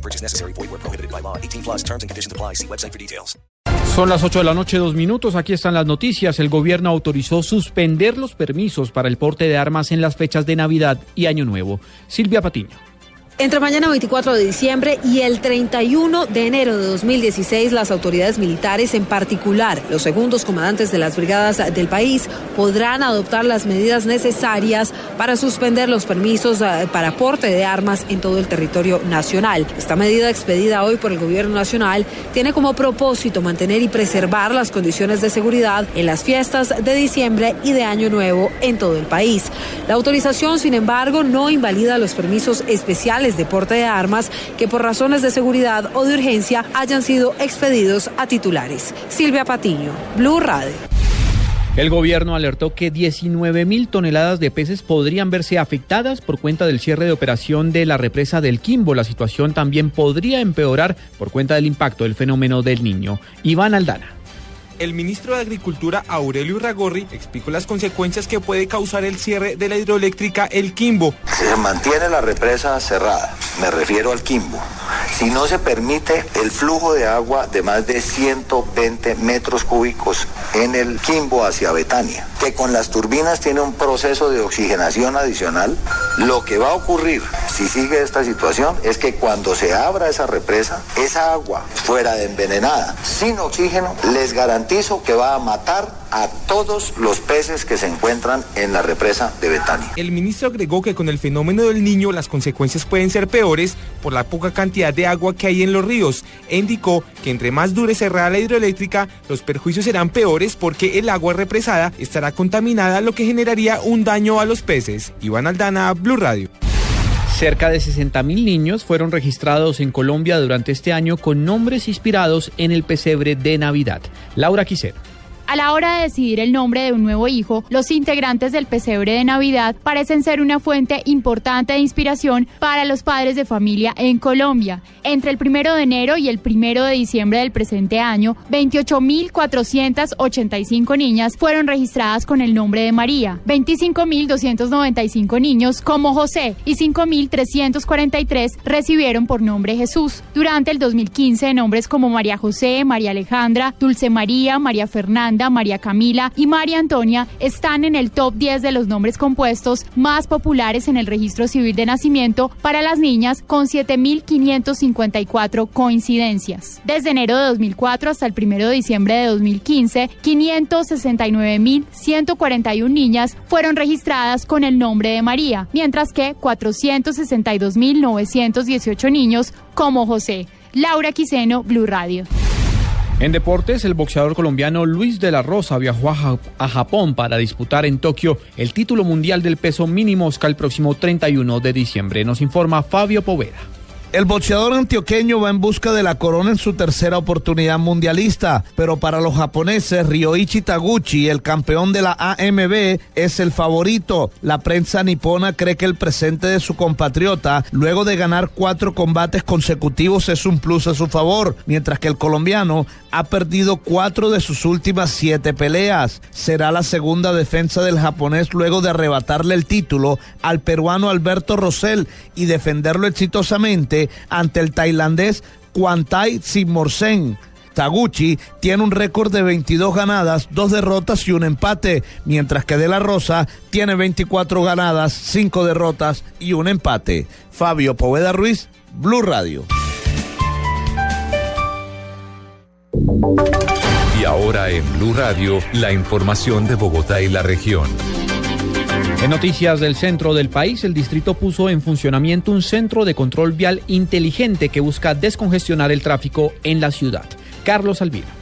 No purchase necessary. Void where prohibited by law. 18 plus terms and conditions apply. See website for details. Son las 8 de la noche, dos minutos. Aquí están las noticias. El gobierno autorizó suspender los permisos para el porte de armas en las fechas de Navidad y Año Nuevo. Silvia Patiño. Entre mañana 24 de diciembre y el 31 de enero de 2016, las autoridades militares, en particular los segundos comandantes de las brigadas del país, podrán adoptar las medidas necesarias para suspender los permisos eh, para porte de armas en todo el territorio nacional. Esta medida expedida hoy por el gobierno nacional tiene como propósito mantener y preservar las condiciones de seguridad en las fiestas de diciembre y de Año Nuevo en todo el país. La autorización, sin embargo, no invalida los permisos especiales de porte de armas que por razones de seguridad o de urgencia hayan sido expedidos a titulares. Silvia Patiño, Blue Radio. El gobierno alertó que 19 mil toneladas de peces podrían verse afectadas por cuenta del cierre de operación de la represa del Quimbo. La situación también podría empeorar por cuenta del impacto del fenómeno del niño. Iván Aldana. El ministro de Agricultura, Aurelio Irragorri, explicó las consecuencias que puede causar el cierre de la hidroeléctrica El Quimbo. Se mantiene la represa cerrada, me refiero al Quimbo. Si no se permite el flujo de agua de más de 120 metros cúbicos en el Quimbo hacia Betania, que con las turbinas tiene un proceso de oxigenación adicional, lo que va a ocurrir si sigue esta situación es que cuando se abra esa represa, esa agua fuera de envenenada, sin oxígeno, les garantizo que va a matar a todos los peces que se encuentran en la represa de Betania. El ministro agregó que con el fenómeno del niño las consecuencias pueden ser peores por la poca cantidad de agua que hay en los ríos e indicó que entre más dure cerrada la hidroeléctrica, los perjuicios serán peores porque el agua represada estará contaminada, lo que generaría un daño a los peces. Iván Aldana, Blue Radio. Cerca de 60.000 niños fueron registrados en Colombia durante este año con nombres inspirados en el pesebre de Navidad. Laura Quisero. A la hora de decidir el nombre de un nuevo hijo, los integrantes del pesebre de Navidad parecen ser una fuente importante de inspiración para los padres de familia en Colombia. Entre el primero de enero y el primero de diciembre del presente año, 28.485 niñas fueron registradas con el nombre de María, 25.295 niños como José y 5.343 recibieron por nombre Jesús. Durante el 2015, nombres como María José, María Alejandra, Dulce María, María Fernanda, María Camila y María Antonia están en el top 10 de los nombres compuestos más populares en el registro civil de nacimiento para las niñas con 7.554 coincidencias. Desde enero de 2004 hasta el 1 de diciembre de 2015, 569.141 niñas fueron registradas con el nombre de María, mientras que 462.918 niños como José. Laura Quiseno, Blue Radio. En deportes, el boxeador colombiano Luis de la Rosa viajó a, Ja- a Japón para disputar en Tokio el título mundial del peso mínimo Oscar el próximo 31 de diciembre. Nos informa Fabio Poveda. El boxeador antioqueño va en busca de la corona en su tercera oportunidad mundialista, pero para los japoneses, Ryoichi Taguchi, el campeón de la AMB, es el favorito. La prensa nipona cree que el presente de su compatriota, luego de ganar cuatro combates consecutivos, es un plus a su favor, mientras que el colombiano ha perdido cuatro de sus últimas siete peleas. Será la segunda defensa del japonés luego de arrebatarle el título al peruano Alberto Rosell y defenderlo exitosamente ante el tailandés Kwantai Simorsen. Taguchi tiene un récord de 22 ganadas, 2 derrotas y un empate, mientras que De La Rosa tiene 24 ganadas, 5 derrotas y un empate. Fabio Poveda Ruiz, Blue Radio. Y ahora en Blue Radio, la información de Bogotá y la región. En noticias del centro del país, el distrito puso en funcionamiento un centro de control vial inteligente que busca descongestionar el tráfico en la ciudad. Carlos Alvira.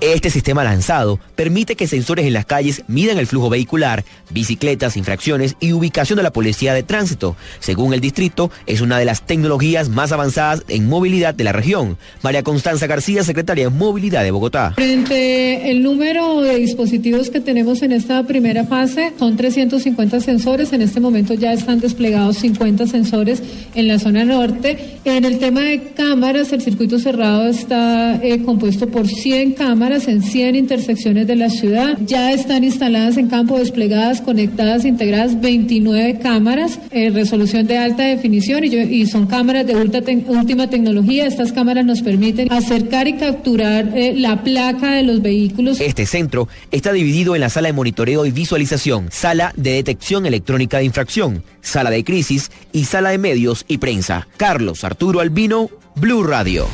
Este sistema lanzado permite que sensores en las calles midan el flujo vehicular, bicicletas, infracciones y ubicación de la policía de tránsito. Según el distrito, es una de las tecnologías más avanzadas en movilidad de la región. María Constanza García, secretaria de Movilidad de Bogotá. Frente el número de dispositivos que tenemos en esta primera fase, son 350 sensores. En este momento ya están desplegados 50 sensores en la zona norte. En el tema de cámaras, el circuito cerrado está eh, compuesto por 100 cámaras en 100 intersecciones de la ciudad. Ya están instaladas en campo, desplegadas, conectadas, integradas 29 cámaras, eh, resolución de alta definición y, y, son cámaras de última tecnología. Estas cámaras nos permiten acercar y capturar eh, la placa de los vehículos. Este centro está dividido en la sala de monitoreo y visualización, sala de detección electrónica de infracción, sala de crisis y sala de medios y prensa. Carlos Arturo Albino, Blue Radio.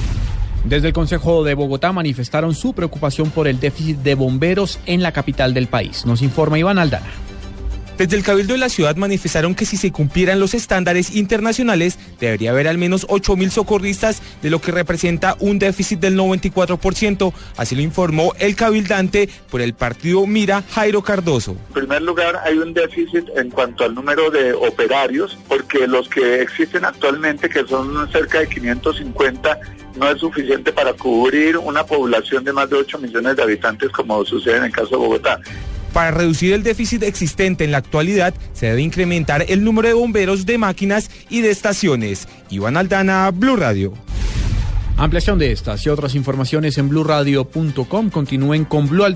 Desde el Consejo de Bogotá manifestaron su preocupación por el déficit de bomberos en la capital del país. Nos informa Iván Aldana. Desde el Cabildo de la ciudad manifestaron que si se cumplieran los estándares internacionales, debería haber al menos 8 mil socorristas, de lo que representa un déficit del 94%. Así lo informó el cabildante por el partido Mira, Jairo Cardoso. En primer lugar, hay un déficit en cuanto al número de operarios, porque los que existen actualmente, que son cerca de 550, no es suficiente para cubrir una población de más de 8 millones de habitantes como sucede en el caso de Bogotá. Para reducir el déficit existente en la actualidad, se debe incrementar el número de bomberos de máquinas y de estaciones. Iván Aldana, Blue Radio. Ampliación de estas y otras informaciones en blurradio.com. Continúen con Blue al